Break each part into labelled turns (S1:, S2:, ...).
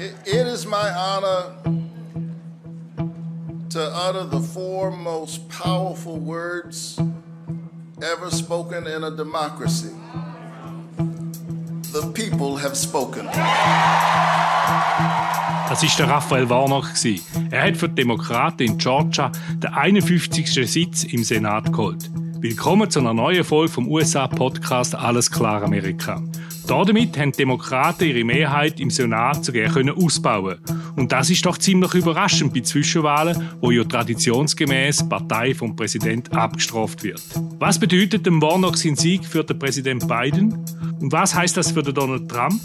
S1: It, it is my honor to utter the four most powerful words ever spoken in a democracy. The people have spoken.
S2: Das ist der Raphael Warnock. Er hat für die Demokraten in Georgia den 51. Sitz im Senat geholt. Willkommen zu einer neuen Folge vom USA-Podcast Alles klar Amerika. Damit haben die Demokraten ihre Mehrheit im Senat sogar können ausbauen Und das ist doch ziemlich überraschend bei Zwischenwahlen, wo ja traditionsgemäß Partei vom Präsident abgestraft wird. Was bedeutet dem Warnock sein Sieg für den Präsident Biden? Und was heißt das für den Donald Trump?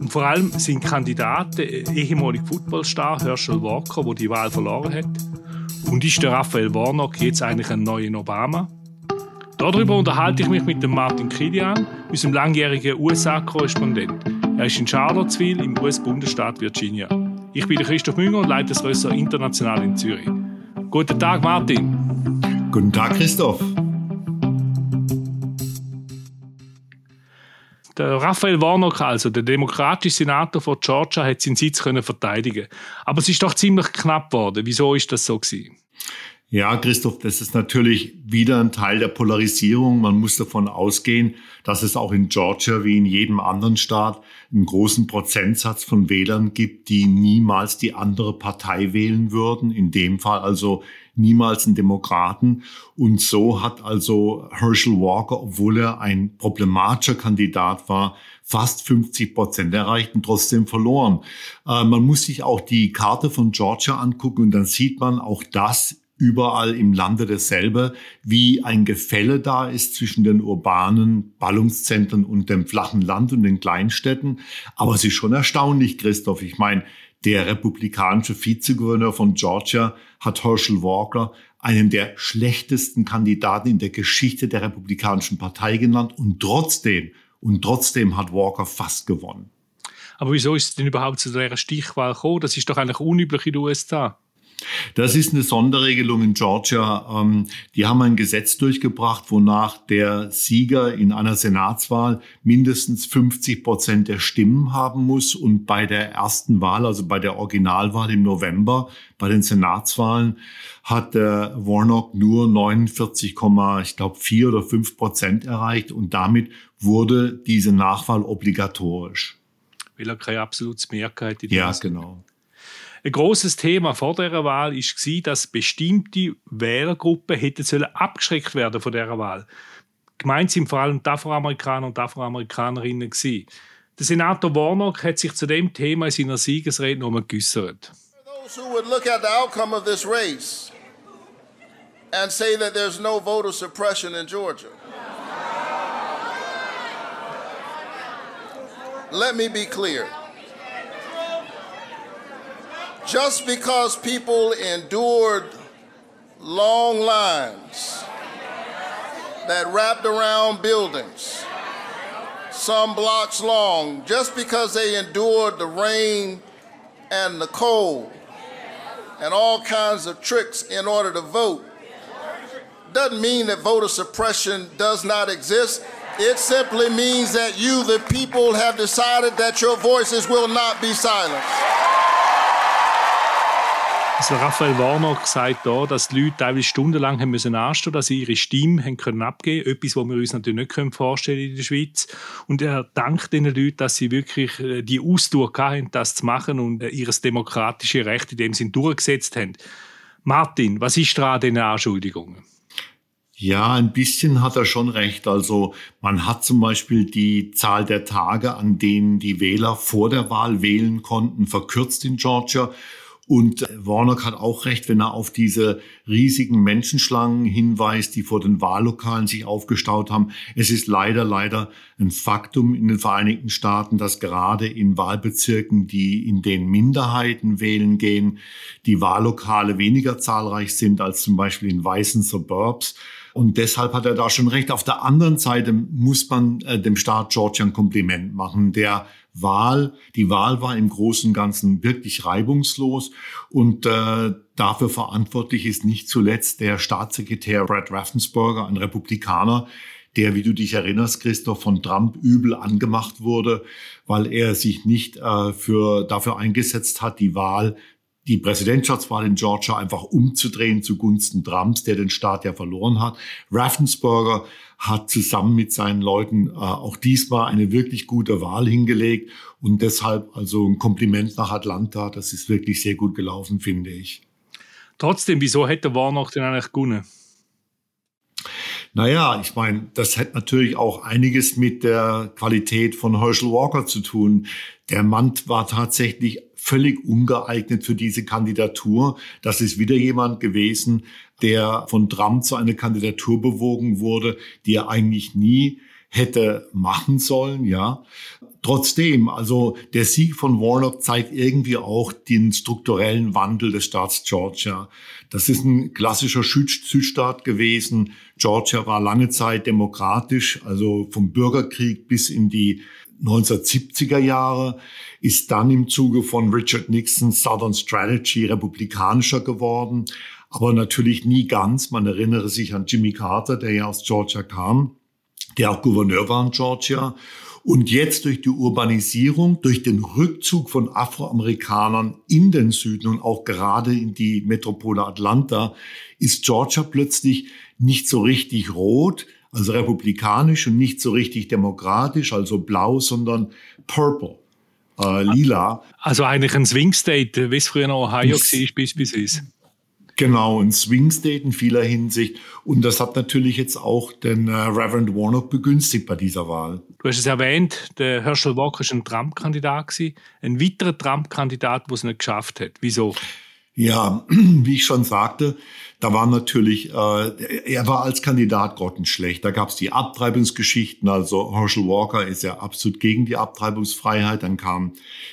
S2: Und vor allem sind Kandidaten ehemalige Footballstar Herschel Walker, wo die Wahl verloren hat. Und ist der Raphael Warnock jetzt eigentlich ein neuer Obama? Darüber unterhalte ich mich mit dem Martin Kilian, unserem langjährigen USA-Korrespondent. Er ist in Charlottesville im US-Bundesstaat Virginia. Ich bin Christoph Münger und leite das Ressort International in Zürich. Guten Tag, Martin.
S3: Guten Tag, Christoph.
S2: Der Raphael Warnock, also der demokratische Senator von Georgia, hat seinen Sitz können verteidigen. Aber es ist doch ziemlich knapp geworden. Wieso ist das so gewesen?
S3: Ja, Christoph, das ist natürlich wieder ein Teil der Polarisierung. Man muss davon ausgehen, dass es auch in Georgia wie in jedem anderen Staat einen großen Prozentsatz von Wählern gibt, die niemals die andere Partei wählen würden. In dem Fall also niemals einen Demokraten. Und so hat also Herschel Walker, obwohl er ein problematischer Kandidat war, fast 50 Prozent erreicht und trotzdem verloren. Äh, man muss sich auch die Karte von Georgia angucken und dann sieht man auch das überall im Lande dasselbe, wie ein Gefälle da ist zwischen den urbanen Ballungszentren und dem flachen Land und den Kleinstädten. Aber es ist schon erstaunlich, Christoph. Ich meine, der republikanische Vizegouverneur von Georgia hat Herschel Walker einen der schlechtesten Kandidaten in der Geschichte der Republikanischen Partei genannt und trotzdem, und trotzdem hat Walker fast gewonnen.
S2: Aber wieso ist es denn überhaupt zu dieser Stichwahl gekommen? Das ist doch eigentlich unüblich in den USA.
S3: Das ist eine Sonderregelung in Georgia. Ähm, die haben ein Gesetz durchgebracht, wonach der Sieger in einer Senatswahl mindestens 50 Prozent der Stimmen haben muss. Und bei der ersten Wahl, also bei der Originalwahl im November, bei den Senatswahlen, hat der Warnock nur 49, ich glaube 4 oder 5 Prozent erreicht. Und damit wurde diese Nachwahl obligatorisch.
S2: Weil er keine absolute Mehrheit
S3: in Ja, genau.
S2: Ein großes Thema vor dieser Wahl war, dass bestimmte Wählergruppen hätten sollen abgeschreckt werden von dieser Wahl. Gemeint sind vor allem Afroamerikaner und Afroamerikanerinnen. Gewesen. Der Senator Warnock hat sich zu dem Thema in seiner Siegesrede nochmal geäußert.
S1: Those who would look at the outcome of this race and say that there's no voter suppression in Georgia. Let me be clear. Just because people endured long lines that wrapped around buildings, some blocks long, just because they endured the rain and the cold and all kinds of tricks in order to vote, doesn't mean that voter suppression does not exist. It simply means that you, the people, have decided that your voices will not be silenced.
S2: Also Raphael Warnock sagt da, dass die Leute teilweise stundenlang haben müssen anstehen, dass sie ihre Stimme haben können abgeben können. Etwas, was wir uns natürlich nicht vorstellen in der Schweiz. Und er dankt den Leuten, dass sie wirklich äh, die Ausdauer hatten, das zu machen und äh, ihr demokratisches Recht in dem Sinn durchgesetzt haben. Martin, was ist da an diesen Anschuldigungen?
S3: Ja, ein bisschen hat er schon recht. Also man hat zum Beispiel die Zahl der Tage, an denen die Wähler vor der Wahl wählen konnten, verkürzt in Georgia. Und Warnock hat auch recht, wenn er auf diese riesigen Menschenschlangen hinweist, die vor den Wahllokalen sich aufgestaut haben. Es ist leider, leider ein Faktum in den Vereinigten Staaten, dass gerade in Wahlbezirken, die in den Minderheiten wählen gehen, die Wahllokale weniger zahlreich sind als zum Beispiel in weißen Suburbs. Und deshalb hat er da schon recht. Auf der anderen Seite muss man äh, dem Staat Georgia ein Kompliment machen, der Wahl. Die Wahl war im Großen und Ganzen wirklich reibungslos und äh, dafür verantwortlich ist nicht zuletzt der Staatssekretär Brad Raffensperger, ein Republikaner, der, wie du dich erinnerst, Christoph, von Trump übel angemacht wurde, weil er sich nicht äh, für, dafür eingesetzt hat, die Wahl die Präsidentschaftswahl in Georgia einfach umzudrehen zugunsten Trumps, der den Staat ja verloren hat. Raffensperger hat zusammen mit seinen Leuten äh, auch diesmal eine wirklich gute Wahl hingelegt und deshalb also ein Kompliment nach Atlanta. Das ist wirklich sehr gut gelaufen, finde ich.
S2: Trotzdem, wieso hätte Warnock denn eigentlich gewonnen?
S3: Naja, ich meine, das hat natürlich auch einiges mit der Qualität von Herschel Walker zu tun. Der Mann war tatsächlich völlig ungeeignet für diese Kandidatur. Das ist wieder jemand gewesen, der von Trump zu einer Kandidatur bewogen wurde, die er eigentlich nie hätte machen sollen, ja. Trotzdem, also der Sieg von Warnock zeigt irgendwie auch den strukturellen Wandel des Staats Georgia. Das ist ein klassischer Südstaat gewesen. Georgia war lange Zeit demokratisch, also vom Bürgerkrieg bis in die 1970er Jahre, ist dann im Zuge von Richard Nixons Southern Strategy republikanischer geworden, aber natürlich nie ganz. Man erinnere sich an Jimmy Carter, der ja aus Georgia kam, der auch Gouverneur war in Georgia. Und jetzt durch die Urbanisierung, durch den Rückzug von Afroamerikanern in den Süden und auch gerade in die Metropole Atlanta, ist Georgia plötzlich nicht so richtig rot, also republikanisch und nicht so richtig demokratisch, also blau, sondern purple, äh, lila.
S2: Also eigentlich ein Swing State, wie es früher noch Ohio war, bis bis ist.
S3: Genau, ein Swing State in vieler Hinsicht. Und das hat natürlich jetzt auch den äh, Reverend Warnock begünstigt bei dieser Wahl.
S2: Du hast es erwähnt, der Herschel Walker ist ein Trump-Kandidat Ein weiterer Trump-Kandidat, der es nicht geschafft hat. Wieso?
S3: Ja, wie ich schon sagte, da war natürlich, äh, er war als Kandidat grottenschlecht. Da gab es die Abtreibungsgeschichten. Also Herschel Walker ist ja absolut gegen die Abtreibungsfreiheit. Dann kamen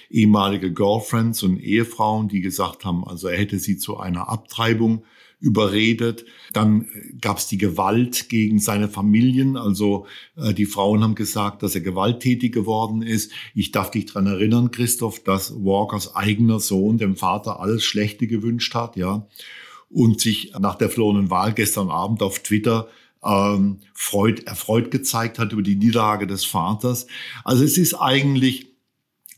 S3: ehemalige Girlfriends und Ehefrauen, die gesagt haben, also er hätte sie zu einer Abtreibung überredet. Dann gab es die Gewalt gegen seine Familien. Also äh, die Frauen haben gesagt, dass er gewalttätig geworden ist. Ich darf dich dran erinnern, Christoph, dass Walkers eigener Sohn dem Vater alles Schlechte gewünscht hat, ja, und sich nach der verlorenen Wahl gestern Abend auf Twitter ähm, freut, erfreut gezeigt hat über die Niederlage des Vaters. Also es ist eigentlich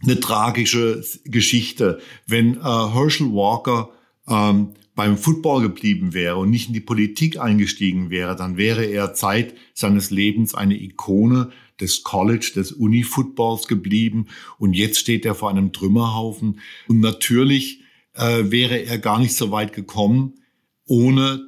S3: eine tragische Geschichte, wenn äh, Herschel Walker ähm, beim Football geblieben wäre und nicht in die Politik eingestiegen wäre, dann wäre er Zeit seines Lebens eine Ikone des College, des Uni-Footballs geblieben. Und jetzt steht er vor einem Trümmerhaufen. Und natürlich äh, wäre er gar nicht so weit gekommen ohne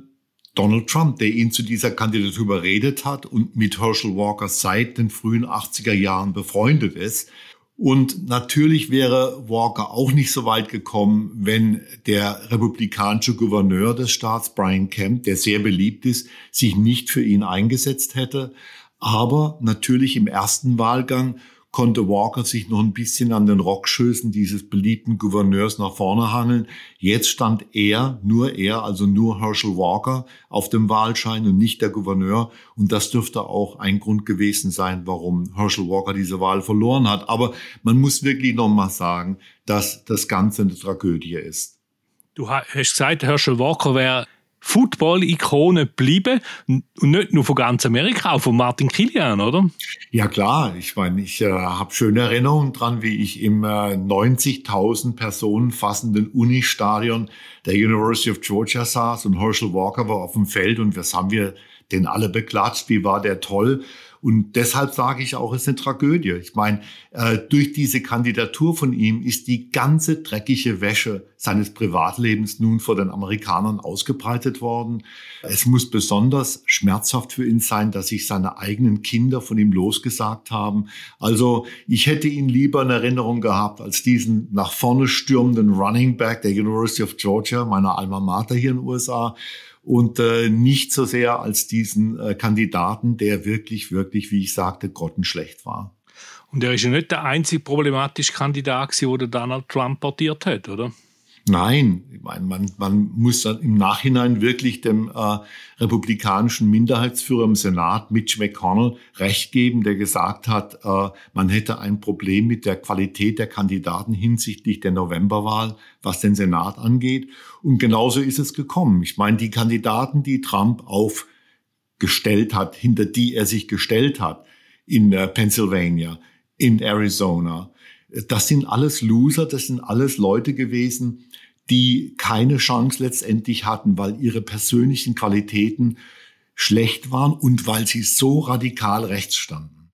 S3: Donald Trump, der ihn zu dieser Kandidatur überredet hat und mit Herschel Walker seit den frühen 80er Jahren befreundet ist. Und natürlich wäre Walker auch nicht so weit gekommen, wenn der republikanische Gouverneur des Staats, Brian Kemp, der sehr beliebt ist, sich nicht für ihn eingesetzt hätte. Aber natürlich im ersten Wahlgang konnte Walker sich noch ein bisschen an den Rockschößen dieses beliebten Gouverneurs nach vorne hangeln. Jetzt stand er, nur er, also nur Herschel Walker auf dem Wahlschein und nicht der Gouverneur. Und das dürfte auch ein Grund gewesen sein, warum Herschel Walker diese Wahl verloren hat. Aber man muss wirklich noch mal sagen, dass das Ganze eine Tragödie ist.
S2: Du hast gesagt, Herschel Walker wäre Football-Ikone bleiben. Und nicht nur von ganz Amerika, auch von Martin Kilian, oder?
S3: Ja klar, ich meine, ich äh, habe schöne Erinnerungen dran, wie ich im äh, 90.000 Personen fassenden Unistadion der University of Georgia saß und Herschel Walker war auf dem Feld und was haben wir den alle beklatscht, wie war der toll und deshalb sage ich auch, es ist eine Tragödie. Ich meine, äh, durch diese Kandidatur von ihm ist die ganze dreckige Wäsche seines Privatlebens nun vor den Amerikanern ausgebreitet worden. Es muss besonders schmerzhaft für ihn sein, dass sich seine eigenen Kinder von ihm losgesagt haben. Also ich hätte ihn lieber in Erinnerung gehabt als diesen nach vorne stürmenden Running Back der University of Georgia, meiner Alma Mater hier in den USA und äh, nicht so sehr als diesen äh, Kandidaten, der wirklich, wirklich, wie ich sagte, grottenschlecht war.
S2: Und er ist ja nicht der einzige problematische Kandidat, den Donald Trump portiert hat, oder?
S3: Nein, ich meine, man, man muss dann im Nachhinein wirklich dem äh, republikanischen Minderheitsführer im Senat, Mitch McConnell, recht geben, der gesagt hat, äh, man hätte ein Problem mit der Qualität der Kandidaten hinsichtlich der Novemberwahl, was den Senat angeht. Und genauso ist es gekommen. Ich meine, die Kandidaten, die Trump auf gestellt hat, hinter die er sich gestellt hat in äh, Pennsylvania, in Arizona. Das sind alles Loser, das sind alles Leute gewesen, die keine Chance letztendlich hatten, weil ihre persönlichen Qualitäten schlecht waren und weil sie so radikal rechts standen.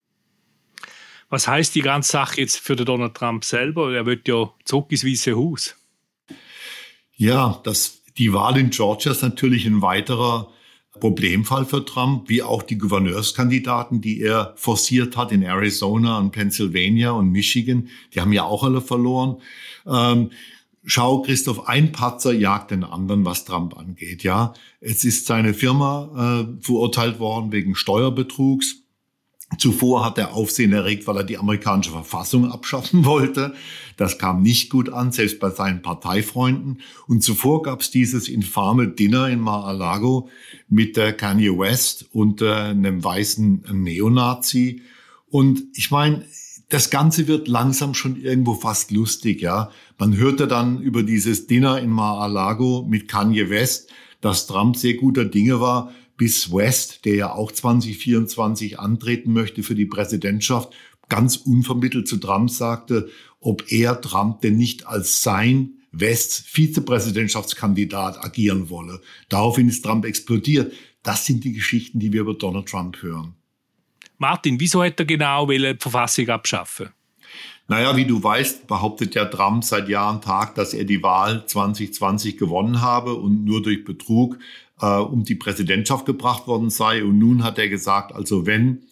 S2: Was heißt die ganze Sache jetzt für den Donald Trump selber? Er wird ja zurück ins Weiße Haus.
S3: Ja, das, die Wahl in Georgia ist natürlich ein weiterer Problemfall für Trump, wie auch die Gouverneurskandidaten, die er forciert hat in Arizona und Pennsylvania und Michigan. Die haben ja auch alle verloren. Ähm, schau, Christoph, ein Patzer jagt den anderen, was Trump angeht. Ja, es ist seine Firma äh, verurteilt worden wegen Steuerbetrugs. Zuvor hat er Aufsehen erregt, weil er die amerikanische Verfassung abschaffen wollte. Das kam nicht gut an, selbst bei seinen Parteifreunden. Und zuvor gab es dieses infame Dinner in Mar-a-Lago mit äh, Kanye West und äh, einem weißen Neonazi. Und ich meine, das Ganze wird langsam schon irgendwo fast lustig, ja. Man hörte dann über dieses Dinner in Mar-a-Lago mit Kanye West, dass Trump sehr guter Dinge war, bis West, der ja auch 2024 antreten möchte für die Präsidentschaft, ganz unvermittelt zu Trump sagte, ob er Trump denn nicht als sein West Vizepräsidentschaftskandidat agieren wolle. Daraufhin ist Trump explodiert. Das sind die Geschichten, die wir über Donald Trump hören.
S2: Martin, wieso hat er genau die Verfassung abschaffen?
S3: Naja, wie du weißt, behauptet ja Trump seit Jahr und Tag, dass er die Wahl 2020 gewonnen habe und nur durch Betrug äh, um die Präsidentschaft gebracht worden sei. Und nun hat er gesagt, also wenn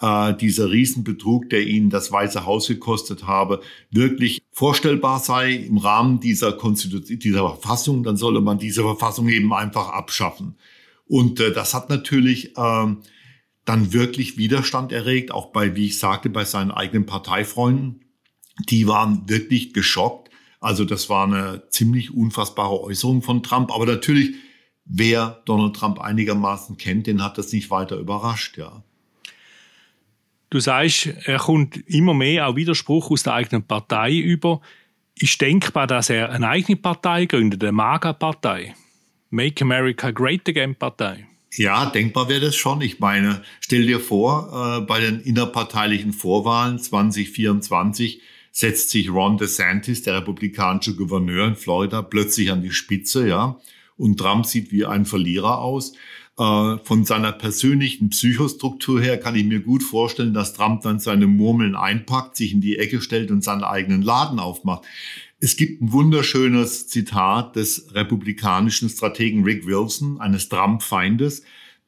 S3: äh, dieser Riesenbetrug, der ihn das Weiße Haus gekostet habe, wirklich vorstellbar sei im Rahmen dieser Konstitution, dieser Verfassung, dann solle man diese Verfassung eben einfach abschaffen. Und äh, das hat natürlich äh, dann wirklich Widerstand erregt, auch bei, wie ich sagte, bei seinen eigenen Parteifreunden. Die waren wirklich geschockt. Also das war eine ziemlich unfassbare Äußerung von Trump. Aber natürlich wer Donald Trump einigermaßen kennt, den hat das nicht weiter überrascht, ja.
S2: Du sagst, er kommt immer mehr auch Widerspruch aus der eigenen Partei über. Ist denkbar, dass er eine eigene Partei gründet, eine MAGA-Partei? Make America Great Again Partei?
S3: Ja, denkbar wäre das schon. Ich meine, stell dir vor, äh, bei den innerparteilichen Vorwahlen 2024 setzt sich Ron DeSantis, der republikanische Gouverneur in Florida, plötzlich an die Spitze, ja und Trump sieht wie ein Verlierer aus. Äh, von seiner persönlichen Psychostruktur her kann ich mir gut vorstellen, dass Trump dann seine Murmeln einpackt, sich in die Ecke stellt und seinen eigenen Laden aufmacht. Es gibt ein wunderschönes Zitat des republikanischen Strategen Rick Wilson, eines Trump-Feindes,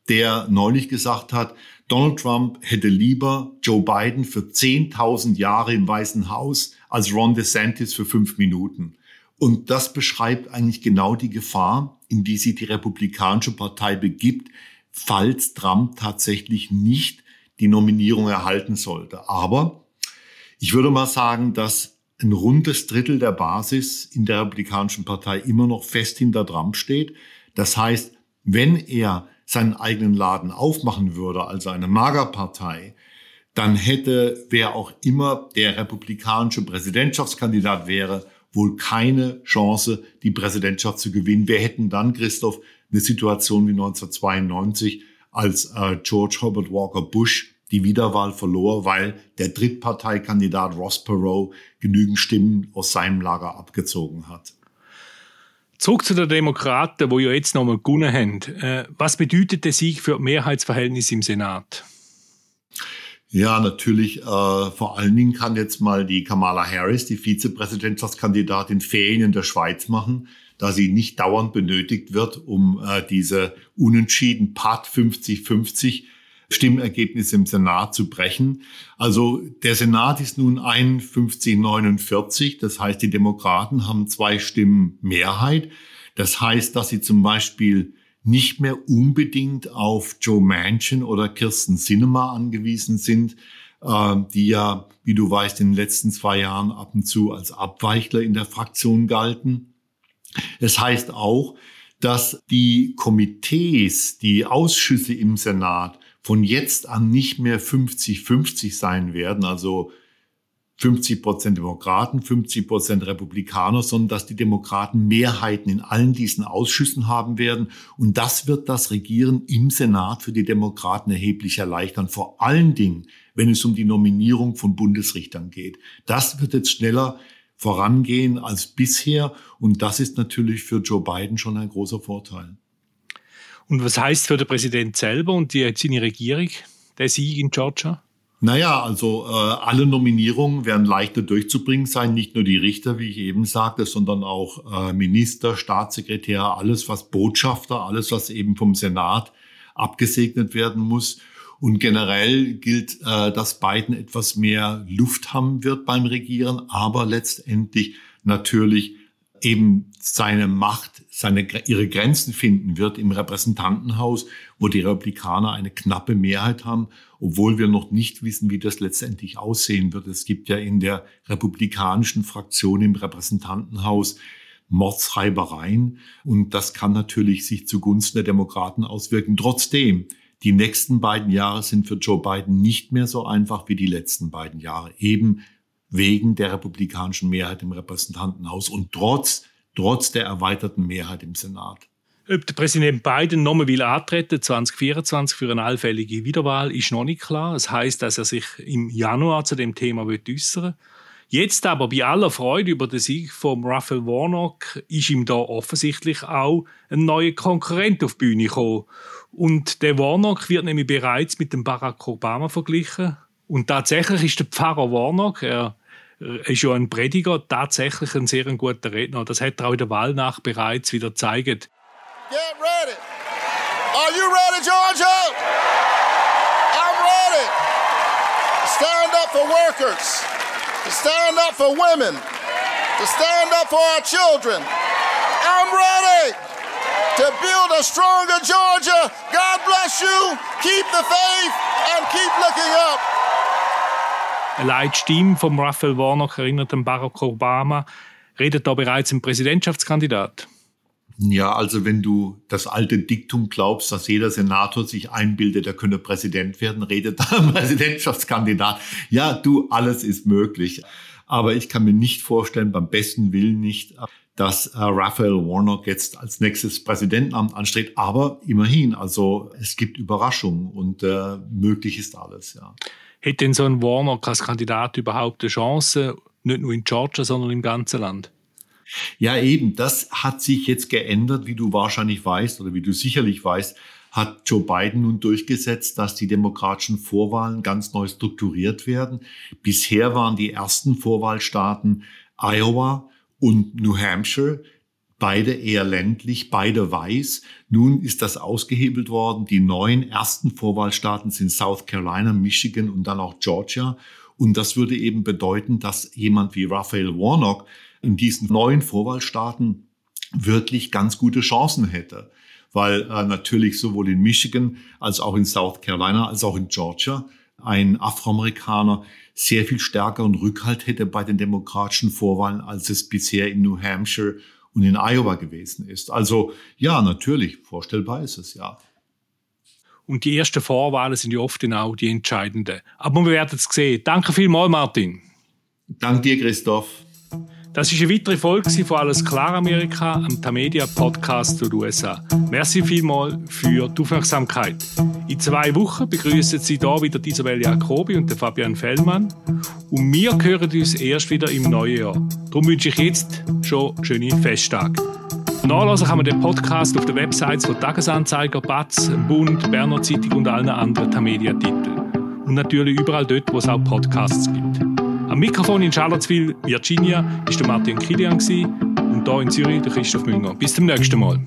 S3: der neulich gesagt hat, Donald Trump hätte lieber Joe Biden für 10.000 Jahre im Weißen Haus als Ron DeSantis für fünf Minuten. Und das beschreibt eigentlich genau die Gefahr, in die sich die Republikanische Partei begibt, falls Trump tatsächlich nicht die Nominierung erhalten sollte. Aber ich würde mal sagen, dass ein rundes Drittel der Basis in der Republikanischen Partei immer noch fest hinter Trump steht. Das heißt, wenn er seinen eigenen Laden aufmachen würde, also eine Magerpartei, dann hätte, wer auch immer der republikanische Präsidentschaftskandidat wäre, wohl keine Chance, die Präsidentschaft zu gewinnen. Wir hätten dann, Christoph, eine Situation wie 1992, als äh, George Herbert Walker Bush die Wiederwahl verlor, weil der Drittparteikandidat Ross Perot genügend Stimmen aus seinem Lager abgezogen hat.
S2: Zurück zu den Demokraten, wo ja jetzt nochmal gewonnen haben. Äh, was bedeutet der Sieg für Mehrheitsverhältnis im Senat?
S3: Ja, natürlich. Äh, vor allen Dingen kann jetzt mal die Kamala Harris, die Vizepräsidentschaftskandidatin, Ferien in der Schweiz machen, da sie nicht dauernd benötigt wird, um äh, diese unentschieden Part 50-50 Stimmergebnisse im Senat zu brechen. Also der Senat ist nun 51-49. Das heißt, die Demokraten haben zwei Stimmen Mehrheit. Das heißt, dass sie zum Beispiel nicht mehr unbedingt auf Joe Manchin oder Kirsten Sinema angewiesen sind, äh, die ja, wie du weißt, in den letzten zwei Jahren ab und zu als Abweichler in der Fraktion galten. Es heißt auch, dass die Komitees, die Ausschüsse im Senat von jetzt an nicht mehr 50-50 sein werden, also 50 Prozent Demokraten, 50 Prozent Republikaner, sondern dass die Demokraten Mehrheiten in allen diesen Ausschüssen haben werden. Und das wird das Regieren im Senat für die Demokraten erheblich erleichtern. Vor allen Dingen, wenn es um die Nominierung von Bundesrichtern geht. Das wird jetzt schneller vorangehen als bisher. Und das ist natürlich für Joe Biden schon ein großer Vorteil.
S2: Und was heißt für den Präsident selber und die, seine Regierung der Sieg in Georgia?
S3: Naja, also äh, alle Nominierungen werden leichter durchzubringen sein, nicht nur die Richter, wie ich eben sagte, sondern auch äh, Minister, Staatssekretär, alles was Botschafter, alles was eben vom Senat abgesegnet werden muss. Und generell gilt, äh, dass Biden etwas mehr Luft haben wird beim Regieren, aber letztendlich natürlich eben seine Macht, seine, ihre Grenzen finden wird im Repräsentantenhaus, wo die Republikaner eine knappe Mehrheit haben, obwohl wir noch nicht wissen, wie das letztendlich aussehen wird. Es gibt ja in der republikanischen Fraktion im Repräsentantenhaus Mordsreibereien und das kann natürlich sich zugunsten der Demokraten auswirken. Trotzdem, die nächsten beiden Jahre sind für Joe Biden nicht mehr so einfach wie die letzten beiden Jahre. Eben wegen der republikanischen Mehrheit im Repräsentantenhaus und trotz, trotz der erweiterten Mehrheit im Senat.
S2: Ob der Präsident Biden nochmal will antreten 2024 für eine allfällige Wiederwahl, ist noch nicht klar. Es heißt, dass er sich im Januar zu dem Thema äußern will. Jetzt aber bei aller Freude über den Sieg von Raphael Warnock ist ihm da offensichtlich auch ein neuer Konkurrent auf die Bühne gekommen. Und der Warnock wird nämlich bereits mit dem Barack Obama verglichen. Und tatsächlich ist der Pfarrer Warnock, er ist ja ein Prediger, tatsächlich ein sehr guter Redner. Das hat er auch in der Wahlnacht bereits wieder gezeigt. Get ready. Are you ready, Georgia? I'm ready. Stand up for workers. To stand up for women. To stand up for our children. I'm ready to build a stronger Georgia. God bless you. Keep the faith and keep looking up. Eine Leitstimme von Raphael Warnock erinnert an Barack Obama. Redet da bereits ein Präsidentschaftskandidat?
S3: Ja, also wenn du das alte Diktum glaubst, dass jeder Senator sich einbildet, er könne Präsident werden, redet da ein Präsidentschaftskandidat. Ja, du, alles ist möglich. Aber ich kann mir nicht vorstellen, beim besten Willen nicht, dass äh, Raphael Warnock jetzt als nächstes Präsidentenamt anstrebt. Aber immerhin, also es gibt Überraschungen und äh, möglich ist alles, ja.
S2: Hätte denn so ein Warnock als Kandidat überhaupt eine Chance, nicht nur in Georgia, sondern im ganzen Land?
S3: Ja, eben, das hat sich jetzt geändert, wie du wahrscheinlich weißt oder wie du sicherlich weißt, hat Joe Biden nun durchgesetzt, dass die demokratischen Vorwahlen ganz neu strukturiert werden. Bisher waren die ersten Vorwahlstaaten Iowa und New Hampshire beide eher ländlich, beide weiß. Nun ist das ausgehebelt worden. Die neuen ersten Vorwahlstaaten sind South Carolina, Michigan und dann auch Georgia. Und das würde eben bedeuten, dass jemand wie Raphael Warnock in diesen neuen Vorwahlstaaten wirklich ganz gute Chancen hätte. Weil äh, natürlich sowohl in Michigan als auch in South Carolina als auch in Georgia ein Afroamerikaner sehr viel stärkeren Rückhalt hätte bei den demokratischen Vorwahlen, als es bisher in New Hampshire und in Iowa gewesen ist. Also ja, natürlich, vorstellbar ist es ja.
S2: Und die ersten Vorwahlen sind ja oft genau die entscheidenden. Aber wir werden es sehen. Danke vielmals, Martin.
S3: Danke dir, Christoph.
S2: Das ist eine weitere Folge von Alles klar Amerika, am Tamedia Podcast den USA. Merci vielmals für die Aufmerksamkeit. In zwei Wochen begrüßen Sie da wieder Isabel Jacobi und Fabian Fellmann. Und wir hören uns erst wieder im neuen Jahr. Darum wünsche ich jetzt schon schöne Festtage. Nachlesen kann man den Podcast auf den Websites von Tagesanzeiger, Batz, Bund, Berner Zeitung und allen anderen Tamedia-Titeln. Und natürlich überall dort, wo es auch Podcasts gibt. Am Mikrofon in Charlottesville, Virginia, ist der Martin Kilian und hier in Zürich der Christoph Münger. Bis zum nächsten Mal.